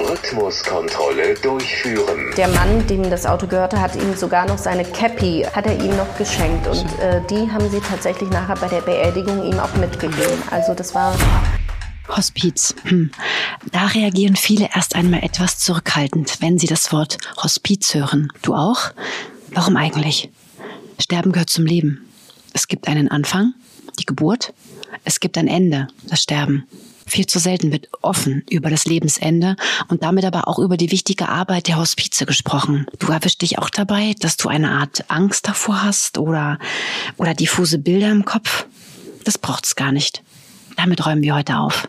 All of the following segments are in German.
Rhythmuskontrolle durchführen. Der Mann, dem das Auto gehörte, hat ihm sogar noch seine Cappy, hat er ihm noch geschenkt. Und äh, die haben sie tatsächlich nachher bei der Beerdigung ihm auch mitgegeben. Also das war Hospiz. Hm. Da reagieren viele erst einmal etwas zurückhaltend, wenn sie das Wort Hospiz hören. Du auch? Warum eigentlich? Sterben gehört zum Leben. Es gibt einen Anfang, die Geburt. Es gibt ein Ende, das Sterben. Viel zu selten wird offen über das Lebensende und damit aber auch über die wichtige Arbeit der Hospize gesprochen. Du erwischst dich auch dabei, dass du eine Art Angst davor hast oder, oder diffuse Bilder im Kopf? Das braucht's gar nicht. Damit räumen wir heute auf.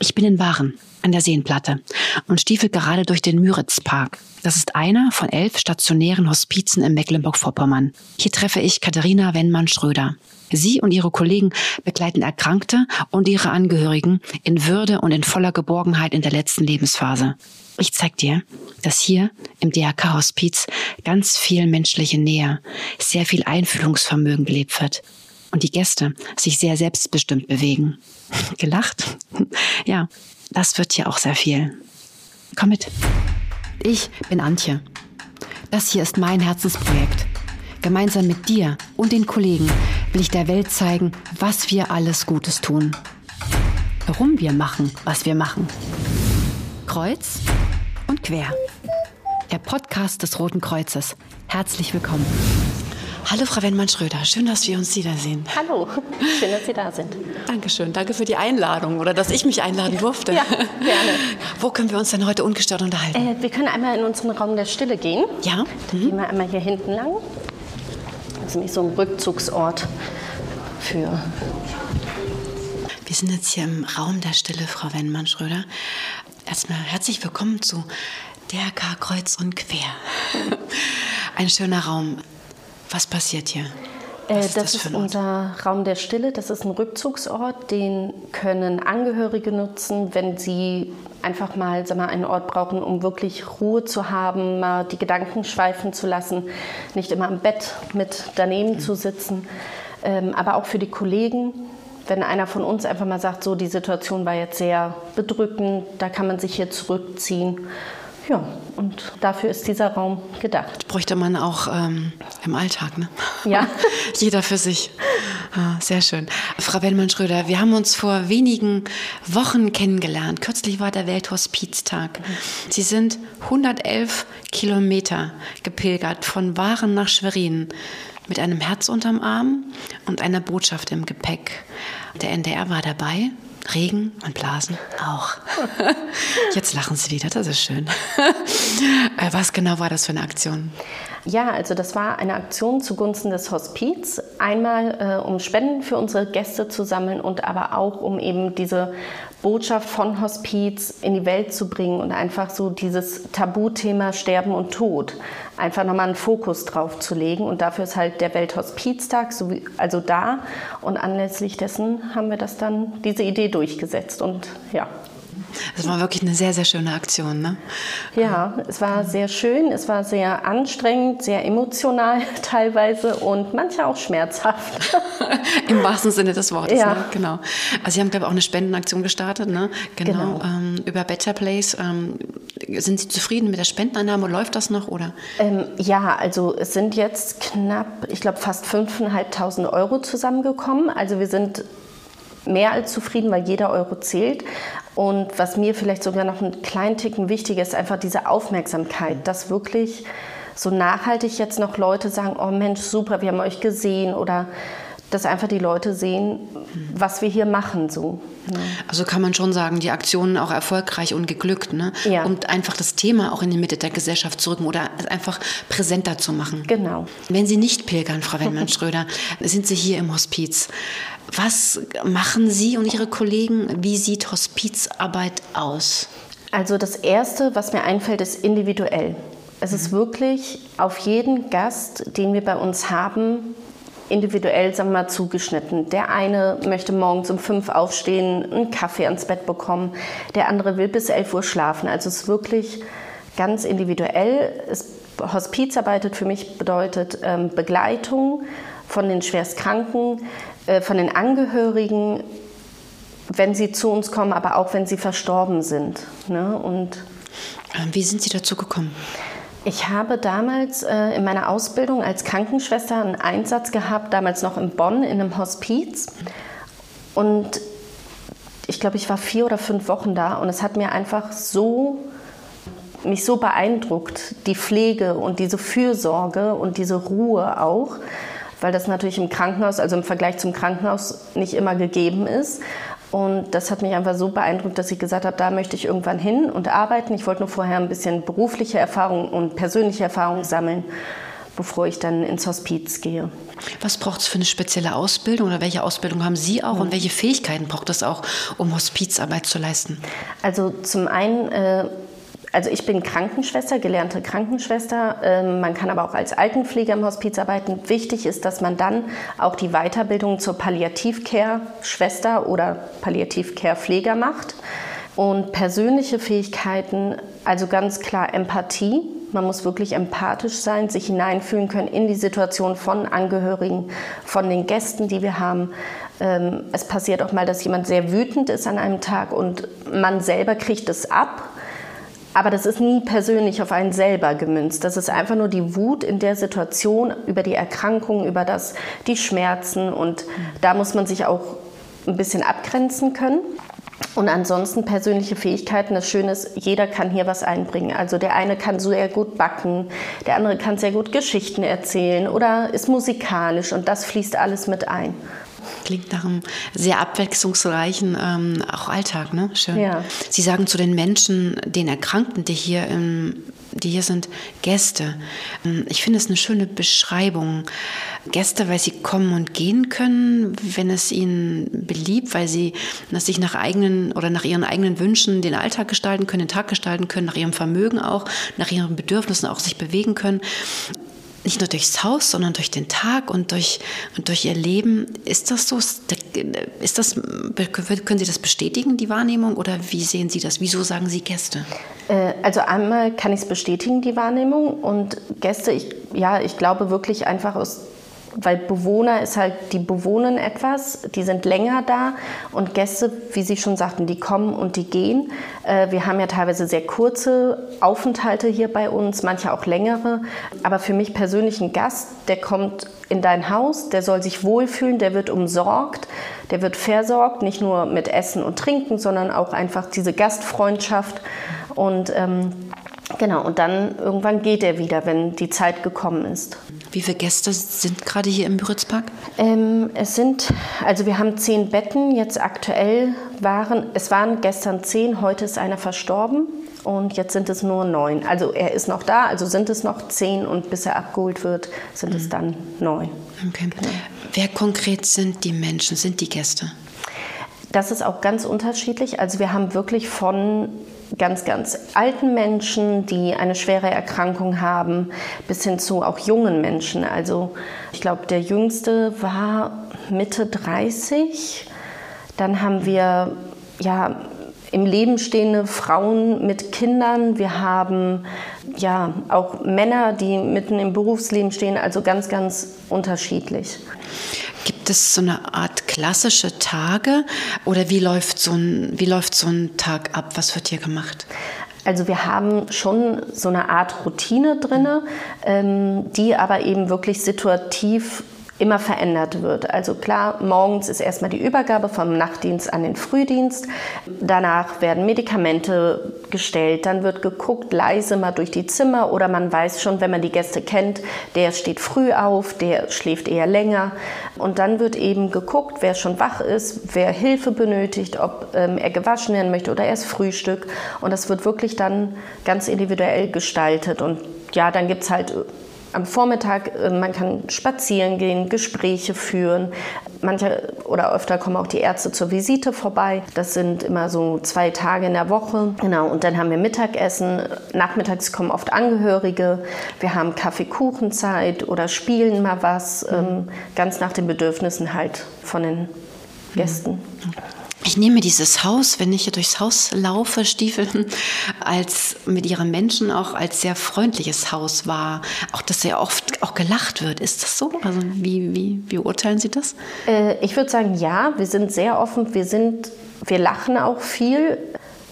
Ich bin in Waren an der Seenplatte und stiefel gerade durch den Müritzpark. Das ist einer von elf stationären Hospizen in Mecklenburg-Vorpommern. Hier treffe ich Katharina Wennmann-Schröder. Sie und ihre Kollegen begleiten Erkrankte und ihre Angehörigen in Würde und in voller Geborgenheit in der letzten Lebensphase. Ich zeig dir, dass hier im DRK-Hospiz ganz viel menschliche Nähe, sehr viel Einfühlungsvermögen gelebt wird und die Gäste sich sehr selbstbestimmt bewegen. Gelacht? Ja, das wird hier auch sehr viel. Komm mit. Ich bin Antje. Das hier ist mein Herzensprojekt. Gemeinsam mit dir und den Kollegen will ich der Welt zeigen, was wir alles Gutes tun. Warum wir machen, was wir machen. Kreuz und quer. Der Podcast des Roten Kreuzes. Herzlich willkommen. Hallo, Frau Wennmann-Schröder. Schön, dass wir uns wiedersehen. Hallo, schön, dass Sie da sind. Dankeschön. Danke für die Einladung oder dass ich mich einladen durfte. Ja, gerne. Wo können wir uns denn heute ungestört unterhalten? Äh, wir können einmal in unseren Raum der Stille gehen. Ja? Dann gehen wir einmal hier hinten lang. Das ist nämlich so ein Rückzugsort für. Wir sind jetzt hier im Raum der Stille, Frau Wennmann-Schröder. Erstmal herzlich willkommen zu DRK Kreuz und Quer. Ein schöner Raum. Was passiert hier? Äh, Was das, ist für ein Ort? unser Raum der Stille. Das ist ein Rückzugsort. Den können Angehörige nutzen, wenn sie einfach mal, sag mal einen Ort brauchen, um wirklich Ruhe zu haben, mal die Gedanken schweifen zu lassen, nicht immer am Bett mit daneben zu sitzen. Ähm, aber auch für die Kollegen, wenn einer von uns einfach mal sagt, so die Situation war jetzt sehr bedrückend, da kann man sich hier zurückziehen. Ja, und dafür ist dieser Raum gedacht. Bräuchte man auch ähm, im Alltag, ne? Ja. Jeder für sich. Ah, sehr schön. Frau Wellmann-Schröder, wir haben uns vor wenigen Wochen kennengelernt. Kürzlich war der Welthospiztag. Sie sind 111 Kilometer gepilgert von Waren nach Schwerin mit einem Herz unterm Arm und einer Botschaft im Gepäck. Der NDR war dabei. Regen und Blasen auch. Jetzt lachen Sie wieder, das ist schön. Äh, Was genau war das für eine Aktion? Ja, also das war eine Aktion zugunsten des Hospiz. Einmal, äh, um Spenden für unsere Gäste zu sammeln und aber auch, um eben diese Botschaft von Hospiz in die Welt zu bringen und einfach so dieses Tabuthema Sterben und Tod einfach nochmal einen Fokus drauf zu legen. Und dafür ist halt der Welthospiztag also da. Und anlässlich dessen haben wir das dann, diese Idee durchgesetzt. Und ja, Das war wirklich eine sehr, sehr schöne Aktion, ne? Ja, es war sehr schön, es war sehr anstrengend, sehr emotional teilweise und manchmal auch schmerzhaft. Im wahrsten Sinne des Wortes, Ja. ne? genau. Also Sie haben, glaube ich, auch eine Spendenaktion gestartet, ne? Genau, Genau. Ähm, über Better Place. Ähm, sind Sie zufrieden mit der Spendeneinnahme? Läuft das noch, oder? Ähm, ja, also es sind jetzt knapp, ich glaube fast 5.500 Euro zusammengekommen. Also wir sind mehr als zufrieden, weil jeder Euro zählt. Und was mir vielleicht sogar noch einen kleinen Ticken wichtiger ist, einfach diese Aufmerksamkeit, dass wirklich so nachhaltig jetzt noch Leute sagen, oh Mensch, super, wir haben euch gesehen oder dass einfach die Leute sehen, was wir hier machen so. ne? Also kann man schon sagen, die Aktionen auch erfolgreich und geglückt, ne? Ja. Um einfach das Thema auch in die Mitte der Gesellschaft zu rücken oder es einfach präsenter zu machen. Genau. Wenn Sie nicht pilgern, Frau Wennmann-Schröder, sind Sie hier im Hospiz. Was machen Sie und Ihre Kollegen? Wie sieht Hospizarbeit aus? Also das Erste, was mir einfällt, ist individuell. Es ist wirklich auf jeden Gast, den wir bei uns haben, individuell sagen wir mal, zugeschnitten. Der eine möchte morgens um fünf aufstehen, einen Kaffee ans Bett bekommen. Der andere will bis 11 Uhr schlafen. Also es ist wirklich ganz individuell. Es, Hospiz arbeitet für mich bedeutet ähm, Begleitung von den Schwerstkranken, äh, von den Angehörigen, wenn sie zu uns kommen, aber auch wenn sie verstorben sind. Ne? Und ähm, Wie sind Sie dazu gekommen? Ich habe damals äh, in meiner Ausbildung als Krankenschwester einen Einsatz gehabt, damals noch in Bonn in einem Hospiz. Und ich glaube, ich war vier oder fünf Wochen da und es hat mir einfach so mich so beeindruckt, die Pflege und diese Fürsorge und diese Ruhe auch, weil das natürlich im Krankenhaus, also im Vergleich zum Krankenhaus, nicht immer gegeben ist. Und das hat mich einfach so beeindruckt, dass ich gesagt habe, da möchte ich irgendwann hin und arbeiten. Ich wollte nur vorher ein bisschen berufliche Erfahrung und persönliche Erfahrung sammeln, bevor ich dann ins Hospiz gehe. Was braucht es für eine spezielle Ausbildung oder welche Ausbildung haben Sie auch und welche Fähigkeiten braucht es auch, um Hospizarbeit zu leisten? Also zum einen äh, also ich bin Krankenschwester, gelernte Krankenschwester. Ähm, man kann aber auch als Altenpfleger im Hospiz arbeiten. Wichtig ist, dass man dann auch die Weiterbildung zur Palliativcare-Schwester oder Palliativcare-Pfleger macht. Und persönliche Fähigkeiten, also ganz klar Empathie. Man muss wirklich empathisch sein, sich hineinfühlen können in die Situation von Angehörigen, von den Gästen, die wir haben. Ähm, es passiert auch mal, dass jemand sehr wütend ist an einem Tag und man selber kriegt es ab aber das ist nie persönlich auf einen selber gemünzt. Das ist einfach nur die Wut in der Situation über die Erkrankung, über das, die Schmerzen. Und da muss man sich auch ein bisschen abgrenzen können. Und ansonsten persönliche Fähigkeiten. Das Schöne ist, jeder kann hier was einbringen. Also der eine kann sehr gut backen, der andere kann sehr gut Geschichten erzählen oder ist musikalisch und das fließt alles mit ein. Klingt nach einem sehr abwechslungsreichen ähm, auch Alltag, ne? Schön. Ja. Sie sagen zu den Menschen, den Erkrankten, die hier, im, die hier sind, Gäste. Ähm, ich finde es eine schöne Beschreibung. Gäste, weil sie kommen und gehen können, wenn es ihnen beliebt, weil sie sich nach eigenen oder nach ihren eigenen Wünschen den Alltag gestalten können, den Tag gestalten können, nach ihrem Vermögen auch, nach ihren Bedürfnissen auch sich bewegen können nicht nur durchs Haus, sondern durch den Tag und durch, und durch ihr Leben. Ist das so? Ist das, können Sie das bestätigen, die Wahrnehmung, oder wie sehen Sie das? Wieso sagen Sie Gäste? Äh, also einmal kann ich es bestätigen, die Wahrnehmung. Und Gäste, ich, ja, ich glaube wirklich einfach aus weil Bewohner ist halt, die bewohnen etwas, die sind länger da und Gäste, wie Sie schon sagten, die kommen und die gehen. Äh, wir haben ja teilweise sehr kurze Aufenthalte hier bei uns, manche auch längere. Aber für mich persönlich ein Gast, der kommt in dein Haus, der soll sich wohlfühlen, der wird umsorgt, der wird versorgt, nicht nur mit Essen und Trinken, sondern auch einfach diese Gastfreundschaft und ähm, Genau, und dann irgendwann geht er wieder, wenn die Zeit gekommen ist. Wie viele Gäste sind gerade hier im Müritzpark? Ähm, es sind, also wir haben zehn Betten, jetzt aktuell waren, es waren gestern zehn, heute ist einer verstorben und jetzt sind es nur neun. Also er ist noch da, also sind es noch zehn und bis er abgeholt wird, sind mhm. es dann neun. Okay. Genau. Wer konkret sind die Menschen, sind die Gäste? Das ist auch ganz unterschiedlich. Also wir haben wirklich von ganz, ganz alten Menschen, die eine schwere Erkrankung haben, bis hin zu auch jungen Menschen. Also ich glaube, der jüngste war Mitte 30. Dann haben wir ja im Leben stehende Frauen mit Kindern. Wir haben ja auch Männer, die mitten im Berufsleben stehen, also ganz, ganz unterschiedlich. Gibt es so eine Art klassische Tage oder wie läuft so ein, wie läuft so ein Tag ab? Was wird hier gemacht? Also wir haben schon so eine Art Routine drin, ähm, die aber eben wirklich situativ immer verändert wird. Also klar, morgens ist erstmal die Übergabe vom Nachtdienst an den Frühdienst. Danach werden Medikamente gestellt. Dann wird geguckt, leise mal durch die Zimmer oder man weiß schon, wenn man die Gäste kennt, der steht früh auf, der schläft eher länger. Und dann wird eben geguckt, wer schon wach ist, wer Hilfe benötigt, ob ähm, er gewaschen werden möchte oder erst Frühstück. Und das wird wirklich dann ganz individuell gestaltet. Und ja, dann gibt es halt am Vormittag, äh, man kann spazieren gehen, Gespräche führen. Manche oder öfter kommen auch die Ärzte zur Visite vorbei. Das sind immer so zwei Tage in der Woche. Genau, und dann haben wir Mittagessen. Nachmittags kommen oft Angehörige. Wir haben Kaffeekuchenzeit oder spielen mal was, mhm. ganz nach den Bedürfnissen halt von den Gästen. Mhm. Ich nehme dieses Haus, wenn ich hier durchs Haus laufe, Stiefel, als mit ihren Menschen auch als sehr freundliches Haus war. Auch, dass sehr oft auch gelacht wird. Ist das so? Also wie, wie, wie urteilen Sie das? Äh, ich würde sagen, ja, wir sind sehr offen. Wir, sind, wir lachen auch viel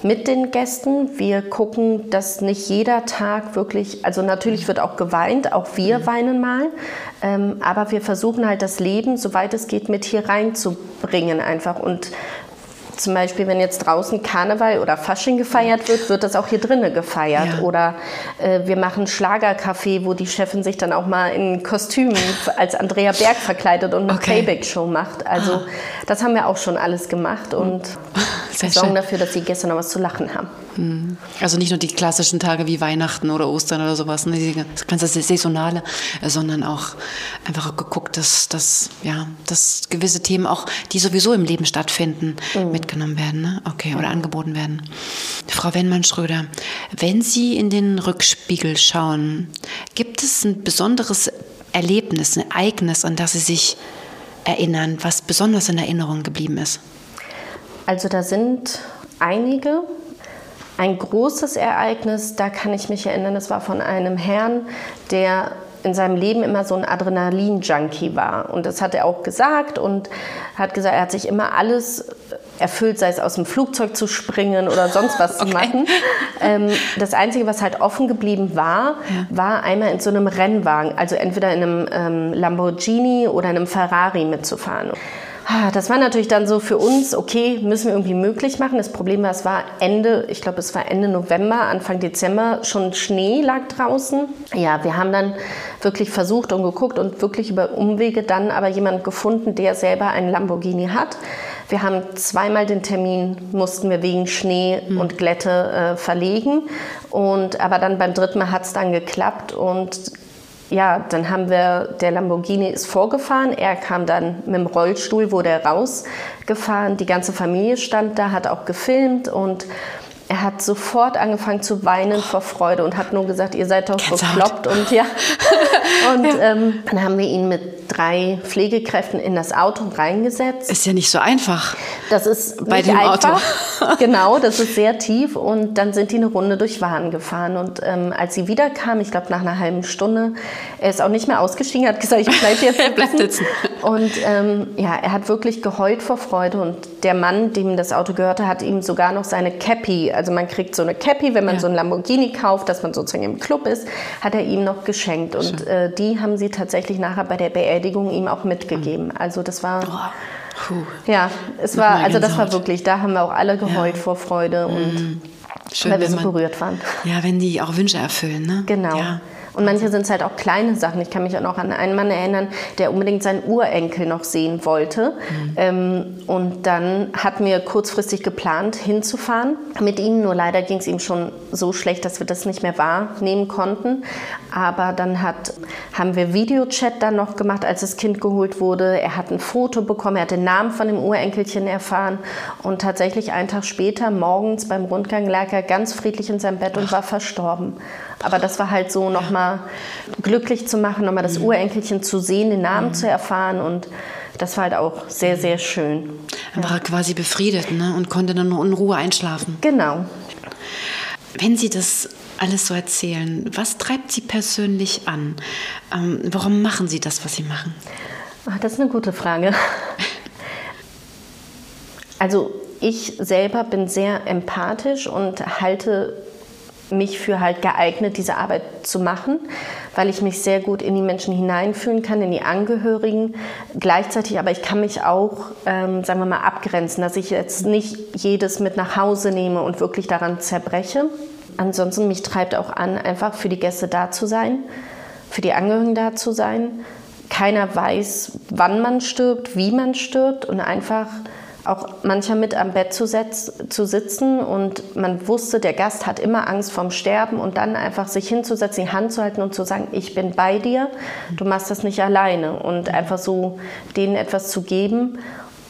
mit den Gästen. Wir gucken, dass nicht jeder Tag wirklich, also natürlich wird auch geweint, auch wir mhm. weinen mal, ähm, aber wir versuchen halt das Leben, soweit es geht, mit hier reinzubringen einfach und zum Beispiel, wenn jetzt draußen Karneval oder Fasching gefeiert wird, wird das auch hier drinnen gefeiert. Ja. Oder äh, wir machen Schlagercafé, wo die Chefin sich dann auch mal in Kostüm als Andrea Berg verkleidet und eine okay. Playback-Show macht. Also ah. das haben wir auch schon alles gemacht und sorgen dafür, dass die Gäste noch was zu lachen haben. Hm. Also nicht nur die klassischen Tage wie Weihnachten oder Ostern oder sowas, ne, das ganze Saisonale, äh, sondern auch einfach geguckt, dass, dass, ja, dass gewisse Themen auch, die sowieso im Leben stattfinden, mhm. mitgenommen werden ne? okay, oder angeboten werden. Frau Wennmann-Schröder, wenn Sie in den Rückspiegel schauen, gibt es ein besonderes Erlebnis, ein Ereignis, an das Sie sich erinnern, was besonders in Erinnerung geblieben ist? Also da sind einige, ein großes Ereignis, da kann ich mich erinnern, das war von einem Herrn, der in seinem Leben immer so ein Adrenalin-Junkie war. Und das hat er auch gesagt und hat gesagt, er hat sich immer alles erfüllt, sei es aus dem Flugzeug zu springen oder sonst was okay. zu machen. Ähm, das Einzige, was halt offen geblieben war, ja. war einmal in so einem Rennwagen, also entweder in einem ähm, Lamborghini oder einem Ferrari mitzufahren. Ah, das war natürlich dann so für uns, okay, müssen wir irgendwie möglich machen. Das Problem war, es war Ende, ich glaube, es war Ende November, Anfang Dezember, schon Schnee lag draußen. Ja, wir haben dann wirklich versucht und geguckt und wirklich über Umwege dann aber jemanden gefunden, der selber einen Lamborghini hat. Wir haben zweimal den Termin, mussten wir wegen Schnee mhm. und Glätte äh, verlegen. Und, aber dann beim dritten Mal hat es dann geklappt und ja, dann haben wir, der Lamborghini ist vorgefahren, er kam dann mit dem Rollstuhl, wurde rausgefahren, die ganze Familie stand da, hat auch gefilmt und er hat sofort angefangen zu weinen vor Freude und hat nur gesagt, ihr seid doch bekloppt und ja. Und ja. Ähm, dann haben wir ihn mit drei Pflegekräften in das Auto reingesetzt. Ist ja nicht so einfach. Das ist bei dem einfach. Auto. genau, das ist sehr tief und dann sind die eine Runde durch Waren gefahren und ähm, als sie wiederkam, ich glaube nach einer halben Stunde, er ist auch nicht mehr ausgestiegen, hat gesagt, ich bleibe jetzt er bleibt sitzen. Und ähm, ja, er hat wirklich geheult vor Freude und der Mann, dem das Auto gehörte, hat ihm sogar noch seine Cappy, also man kriegt so eine Cappy, wenn man ja. so ein Lamborghini kauft, dass man sozusagen im Club ist, hat er ihm noch geschenkt und äh, die haben sie tatsächlich nachher bei der Beerdigung ihm auch mitgegeben. Mhm. Also das war. Oh. Ja, es war, also das war wirklich, da haben wir auch alle geheult ja. vor Freude und mhm. Schön, weil wir so man, berührt waren. Ja, wenn die auch Wünsche erfüllen, ne? Genau. Ja. Und manche sind es halt auch kleine Sachen. Ich kann mich auch noch an einen Mann erinnern, der unbedingt seinen Urenkel noch sehen wollte. Mhm. Ähm, und dann hatten wir kurzfristig geplant, hinzufahren mit ihm. Nur leider ging es ihm schon so schlecht, dass wir das nicht mehr wahrnehmen konnten. Aber dann hat, haben wir Videochat dann noch gemacht, als das Kind geholt wurde. Er hat ein Foto bekommen, er hat den Namen von dem Urenkelchen erfahren. Und tatsächlich einen Tag später, morgens beim Rundgang, lag er ganz friedlich in seinem Bett und war verstorben. Aber das war halt so nochmal glücklich zu machen, nochmal das mhm. Urenkelchen zu sehen, den Namen mhm. zu erfahren und das war halt auch sehr, sehr schön. Er war quasi befriedet ne? und konnte dann nur in Ruhe einschlafen. Genau. Wenn Sie das alles so erzählen, was treibt Sie persönlich an? Ähm, warum machen Sie das, was Sie machen? Ach, das ist eine gute Frage. Also ich selber bin sehr empathisch und halte mich für halt geeignet, diese Arbeit zu machen, weil ich mich sehr gut in die Menschen hineinfühlen kann, in die Angehörigen. Gleichzeitig aber ich kann mich auch, ähm, sagen wir mal, abgrenzen, dass ich jetzt nicht jedes mit nach Hause nehme und wirklich daran zerbreche. Ansonsten mich treibt auch an, einfach für die Gäste da zu sein, für die Angehörigen da zu sein. Keiner weiß, wann man stirbt, wie man stirbt und einfach auch mancher mit am Bett zu, setz, zu sitzen und man wusste, der Gast hat immer Angst vorm Sterben und dann einfach sich hinzusetzen, die Hand zu halten und zu sagen, ich bin bei dir, du machst das nicht alleine und einfach so denen etwas zu geben.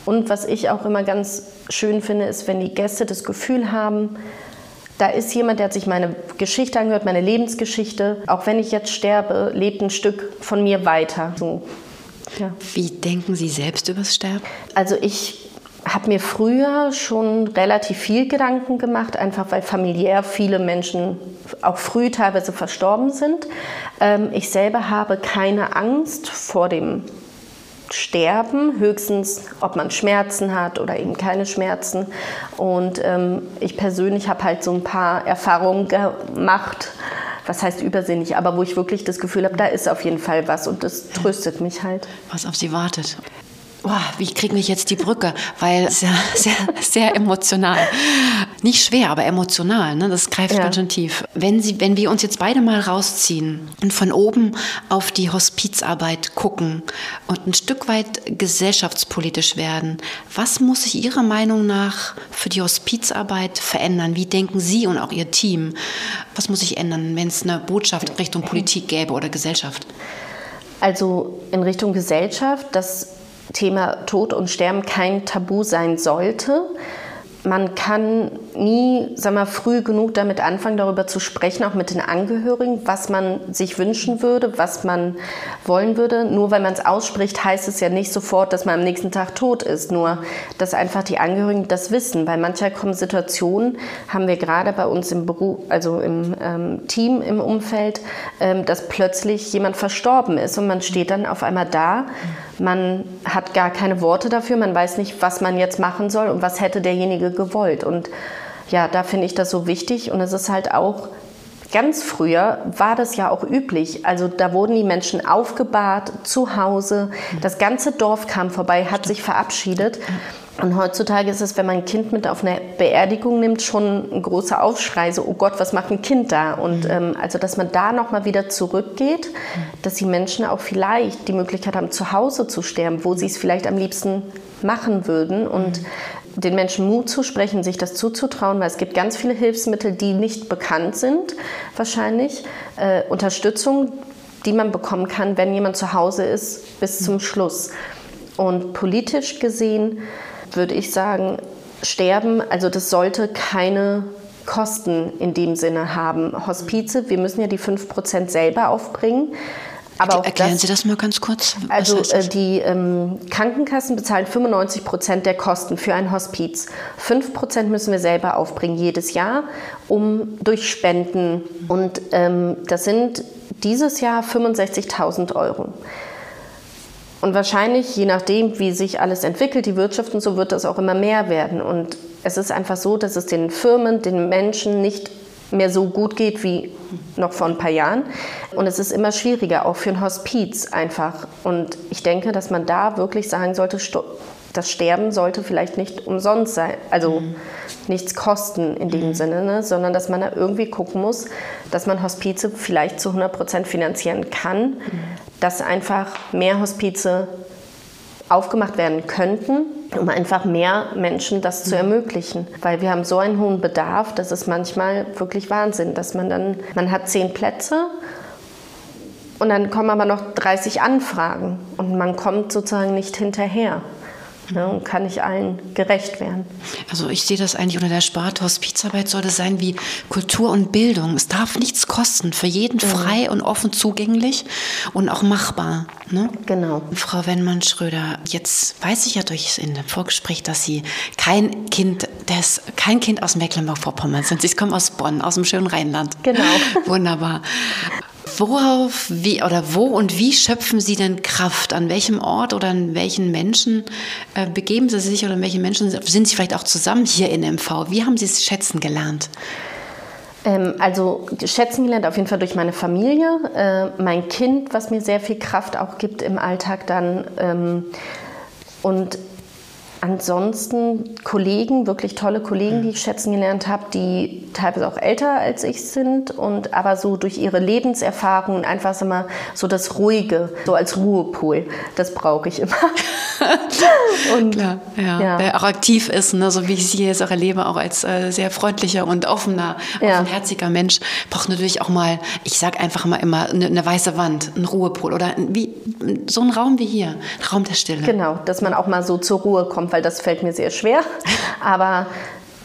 Und was ich auch immer ganz schön finde, ist, wenn die Gäste das Gefühl haben, da ist jemand, der hat sich meine Geschichte angehört, meine Lebensgeschichte. Auch wenn ich jetzt sterbe, lebt ein Stück von mir weiter. So. Ja. Wie denken Sie selbst übers Sterben? Also ich habe mir früher schon relativ viel Gedanken gemacht, einfach weil familiär viele Menschen auch früh teilweise verstorben sind. Ähm, ich selber habe keine Angst vor dem Sterben, höchstens ob man Schmerzen hat oder eben keine Schmerzen. Und ähm, ich persönlich habe halt so ein paar Erfahrungen gemacht, was heißt übersinnig, aber wo ich wirklich das Gefühl habe, da ist auf jeden Fall was und das tröstet mich halt. Was auf sie wartet boah, wie kriege ich jetzt die Brücke? Weil ja sehr, sehr emotional. Nicht schwer, aber emotional. Ne? Das greift ja. ganz schön tief. Wenn, Sie, wenn wir uns jetzt beide mal rausziehen und von oben auf die Hospizarbeit gucken und ein Stück weit gesellschaftspolitisch werden, was muss sich Ihrer Meinung nach für die Hospizarbeit verändern? Wie denken Sie und auch Ihr Team? Was muss sich ändern, wenn es eine Botschaft Richtung Politik gäbe oder Gesellschaft? Also in Richtung Gesellschaft, dass Thema Tod und Sterben kein Tabu sein sollte. Man kann nie, sag mal, früh genug damit anfangen, darüber zu sprechen, auch mit den Angehörigen, was man sich wünschen würde, was man wollen würde. Nur weil man es ausspricht, heißt es ja nicht sofort, dass man am nächsten Tag tot ist. Nur, dass einfach die Angehörigen das wissen. Bei mancher kommen Situationen, haben wir gerade bei uns im Beruf, also im ähm, Team, im Umfeld, ähm, dass plötzlich jemand verstorben ist und man steht dann auf einmal da. Man hat gar keine Worte dafür, man weiß nicht, was man jetzt machen soll und was hätte derjenige gewollt. Und ja, da finde ich das so wichtig. Und es ist halt auch ganz früher war das ja auch üblich. Also da wurden die Menschen aufgebahrt zu Hause. Das ganze Dorf kam vorbei, hat sich verabschiedet. Und heutzutage ist es, wenn man ein Kind mit auf eine Beerdigung nimmt, schon ein großer Aufschrei, so, oh Gott, was macht ein Kind da? Und mhm. ähm, also, dass man da nochmal wieder zurückgeht, dass die Menschen auch vielleicht die Möglichkeit haben, zu Hause zu sterben, wo sie es vielleicht am liebsten machen würden und mhm den Menschen Mut zu sprechen, sich das zuzutrauen, weil es gibt ganz viele Hilfsmittel, die nicht bekannt sind, wahrscheinlich. Äh, Unterstützung, die man bekommen kann, wenn jemand zu Hause ist, bis zum Schluss. Und politisch gesehen würde ich sagen, Sterben, also das sollte keine Kosten in dem Sinne haben. Hospize, wir müssen ja die 5% selber aufbringen. Aber Erklären das, Sie das mal ganz kurz. Was also äh, die ähm, Krankenkassen bezahlen 95 Prozent der Kosten für ein Hospiz. 5 Prozent müssen wir selber aufbringen jedes Jahr, um durch Spenden. Und ähm, das sind dieses Jahr 65.000 Euro. Und wahrscheinlich, je nachdem, wie sich alles entwickelt, die Wirtschaft und so, wird das auch immer mehr werden. Und es ist einfach so, dass es den Firmen, den Menschen nicht mehr so gut geht wie noch vor ein paar Jahren. Und es ist immer schwieriger, auch für ein Hospiz einfach. Und ich denke, dass man da wirklich sagen sollte, das Sterben sollte vielleicht nicht umsonst sein, also mhm. nichts kosten in dem mhm. Sinne, ne? sondern dass man da irgendwie gucken muss, dass man Hospize vielleicht zu 100 Prozent finanzieren kann, mhm. dass einfach mehr Hospize aufgemacht werden könnten, um einfach mehr Menschen das zu ermöglichen. Weil wir haben so einen hohen Bedarf, das ist manchmal wirklich Wahnsinn, dass man dann, man hat zehn Plätze und dann kommen aber noch 30 Anfragen und man kommt sozusagen nicht hinterher ne, und kann nicht allen gerecht werden. Also ich sehe das eigentlich unter der Sparte Hospizarbeit sollte sein wie Kultur und Bildung. Es darf nichts kosten, für jeden mhm. frei und offen zugänglich und auch machbar. Ne? Genau. Frau Wennmann-Schröder, jetzt weiß ich ja durch in dem Vorgespräch, dass Sie kein Kind des, kein Kind aus Mecklenburg-Vorpommern sind. Sie kommen aus Bonn, aus dem schönen Rheinland. Genau. Wunderbar. Worauf, wie oder wo und wie schöpfen Sie denn Kraft? An welchem Ort oder an welchen Menschen äh, begeben Sie sich oder an welchen Menschen sind Sie vielleicht auch zusammen hier in MV? Wie haben Sie es schätzen gelernt? Ähm, also schätzen gelernt auf jeden Fall durch meine Familie, äh, mein Kind, was mir sehr viel Kraft auch gibt im Alltag dann. Ähm, und ansonsten Kollegen, wirklich tolle Kollegen, die ich schätzen gelernt habe, die teilweise auch älter als ich sind und aber so durch ihre Lebenserfahrung einfach immer so das Ruhige, so als Ruhepol, das brauche ich immer. und, Klar, ja. ja. Wer auch aktiv ist, ne, so wie ich sie jetzt auch erlebe, auch als äh, sehr freundlicher und offener, ja. offenherziger Mensch, braucht natürlich auch mal, ich sage einfach mal immer, eine, eine weiße Wand, ein Ruhepol oder wie, so ein Raum wie hier, ein Raum der Stille. Genau, dass man auch mal so zur Ruhe kommt, weil das fällt mir sehr schwer. Aber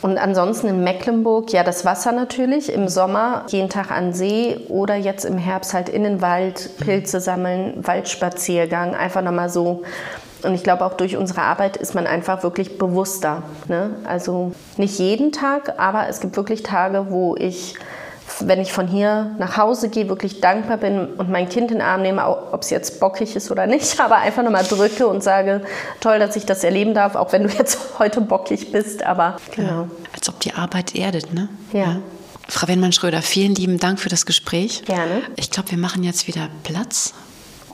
und ansonsten in Mecklenburg, ja, das Wasser natürlich, im Sommer jeden Tag an See oder jetzt im Herbst halt in den Wald, Pilze sammeln, Waldspaziergang, einfach nochmal so Und ich glaube, auch durch unsere Arbeit ist man einfach wirklich bewusster. Ne? Also nicht jeden Tag, aber es gibt wirklich Tage, wo ich wenn ich von hier nach Hause gehe, wirklich dankbar bin und mein Kind in den Arm nehme, ob es jetzt bockig ist oder nicht, aber einfach nochmal drücke und sage, toll, dass ich das erleben darf, auch wenn du jetzt heute bockig bist, aber genau. Ja, als ob die Arbeit erdet, ne? ja. ja. Frau Wenmann-Schröder, vielen lieben Dank für das Gespräch. Gerne. Ich glaube, wir machen jetzt wieder Platz.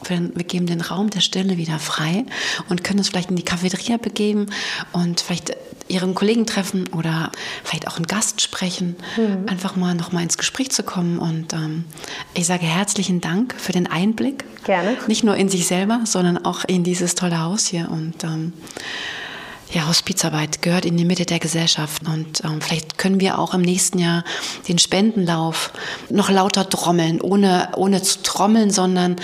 Wir geben den Raum der Stille wieder frei und können uns vielleicht in die Cafeteria begeben und vielleicht ihren Kollegen treffen oder vielleicht auch einen Gast sprechen, mhm. einfach mal noch mal ins Gespräch zu kommen. Und ähm, ich sage herzlichen Dank für den Einblick. Gerne. Nicht nur in sich selber, sondern auch in dieses tolle Haus hier. Und ähm, ja, Hospizarbeit gehört in die Mitte der Gesellschaft und ähm, vielleicht können wir auch im nächsten Jahr den Spendenlauf noch lauter trommeln, ohne, ohne zu trommeln, sondern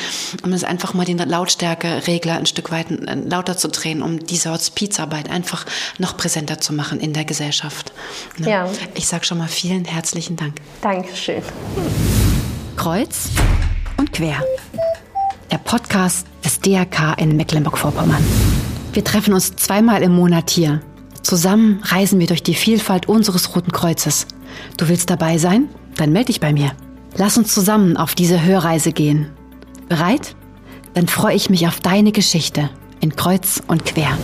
um es einfach mal den Lautstärkeregler ein Stück weit äh, lauter zu drehen, um diese Hospizarbeit einfach noch präsenter zu machen in der Gesellschaft. Ne? Ja. Ich sage schon mal vielen herzlichen Dank. Dankeschön. Kreuz und quer. Der Podcast des DRK in Mecklenburg-Vorpommern. Wir treffen uns zweimal im Monat hier. Zusammen reisen wir durch die Vielfalt unseres Roten Kreuzes. Du willst dabei sein? Dann melde dich bei mir. Lass uns zusammen auf diese Hörreise gehen. Bereit? Dann freue ich mich auf deine Geschichte in Kreuz und Quer.